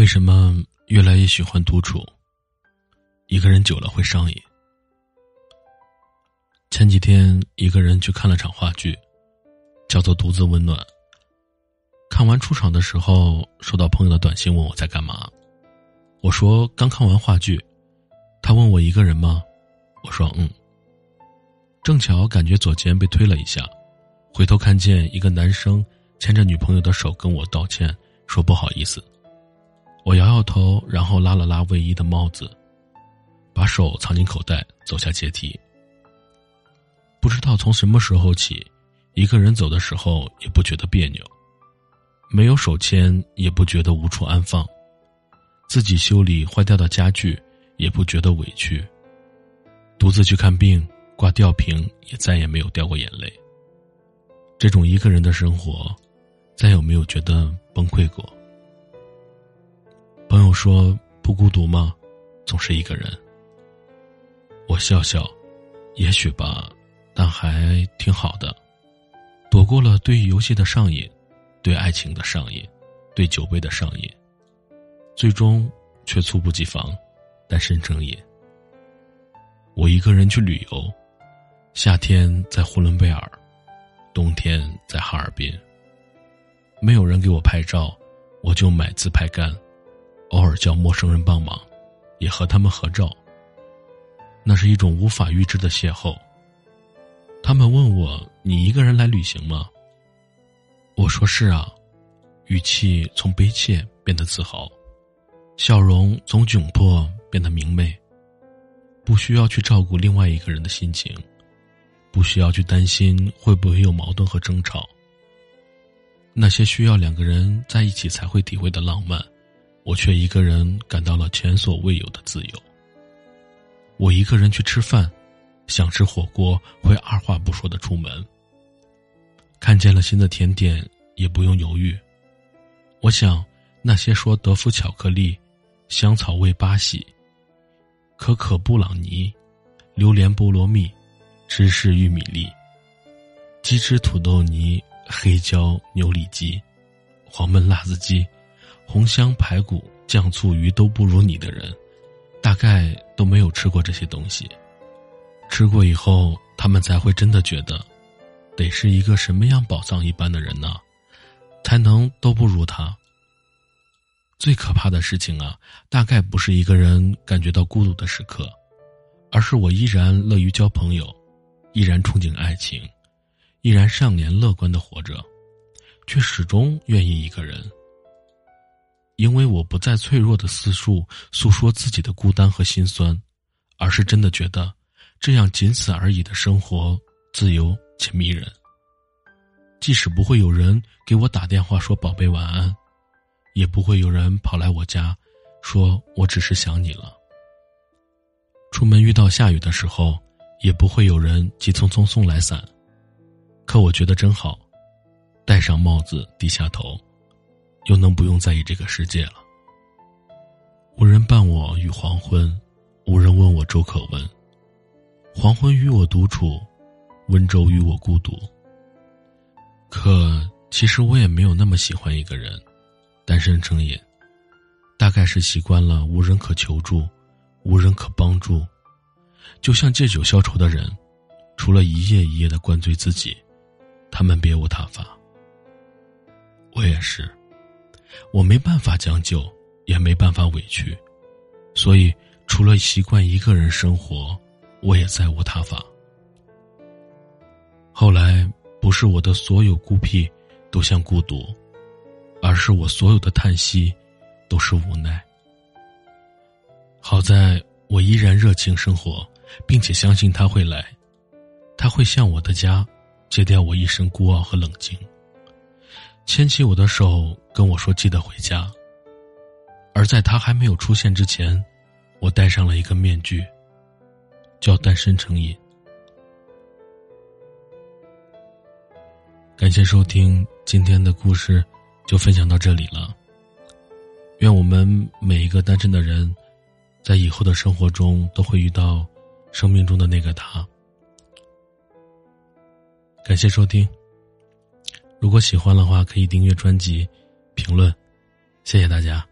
为什么越来越喜欢独处？一个人久了会上瘾。前几天一个人去看了场话剧，叫做《独自温暖》。看完出场的时候，收到朋友的短信，问我在干嘛。我说刚看完话剧。他问我一个人吗？我说嗯。正巧感觉左肩被推了一下，回头看见一个男生牵着女朋友的手跟我道歉，说不好意思。我摇摇头，然后拉了拉卫衣的帽子，把手藏进口袋，走下阶梯。不知道从什么时候起，一个人走的时候也不觉得别扭，没有手牵也不觉得无处安放，自己修理坏掉的家具也不觉得委屈，独自去看病挂吊瓶也再也没有掉过眼泪。这种一个人的生活，再有没有觉得崩溃过？朋友说：“不孤独吗？总是一个人。”我笑笑，也许吧，但还挺好的，躲过了对于游戏的上瘾，对爱情的上瘾，对酒杯的上瘾，最终却猝不及防，单身成瘾。我一个人去旅游，夏天在呼伦贝尔，冬天在哈尔滨。没有人给我拍照，我就买自拍杆。偶尔叫陌生人帮忙，也和他们合照。那是一种无法预知的邂逅。他们问我：“你一个人来旅行吗？”我说：“是啊。”语气从悲切变得自豪，笑容从窘迫变得明媚。不需要去照顾另外一个人的心情，不需要去担心会不会有矛盾和争吵。那些需要两个人在一起才会体会的浪漫。我却一个人感到了前所未有的自由。我一个人去吃饭，想吃火锅会二话不说的出门。看见了新的甜点也不用犹豫。我想那些说德芙巧克力、香草味巴西、可可布朗尼、榴莲菠萝蜜、芝士玉米粒、鸡汁土豆泥、黑椒牛里脊、黄焖辣子鸡。红香排骨、酱醋鱼都不如你的人，大概都没有吃过这些东西。吃过以后，他们才会真的觉得，得是一个什么样宝藏一般的人呢，才能都不如他。最可怕的事情啊，大概不是一个人感觉到孤独的时刻，而是我依然乐于交朋友，依然憧憬爱情，依然善良乐观的活着，却始终愿意一个人。因为我不再脆弱的四处诉说自己的孤单和心酸，而是真的觉得，这样仅此而已的生活自由且迷人。即使不会有人给我打电话说“宝贝晚安”，也不会有人跑来我家，说我只是想你了。出门遇到下雨的时候，也不会有人急匆匆送来伞。可我觉得真好，戴上帽子，低下头。又能不用在意这个世界了？无人伴我与黄昏，无人问我粥可温。黄昏与我独处，温州与我孤独。可其实我也没有那么喜欢一个人，单身成瘾，大概是习惯了无人可求助，无人可帮助，就像借酒消愁的人，除了一夜一夜的灌醉自己，他们别无他法。我也是。我没办法将就，也没办法委屈，所以除了习惯一个人生活，我也再无他法。后来，不是我的所有孤僻都像孤独，而是我所有的叹息都是无奈。好在我依然热情生活，并且相信他会来，他会向我的家，戒掉我一身孤傲和冷静。牵起我的手，跟我说：“记得回家。”而在他还没有出现之前，我戴上了一个面具，叫单身成瘾。感谢收听今天的故事，就分享到这里了。愿我们每一个单身的人，在以后的生活中都会遇到生命中的那个他。感谢收听。如果喜欢的话，可以订阅专辑、评论，谢谢大家。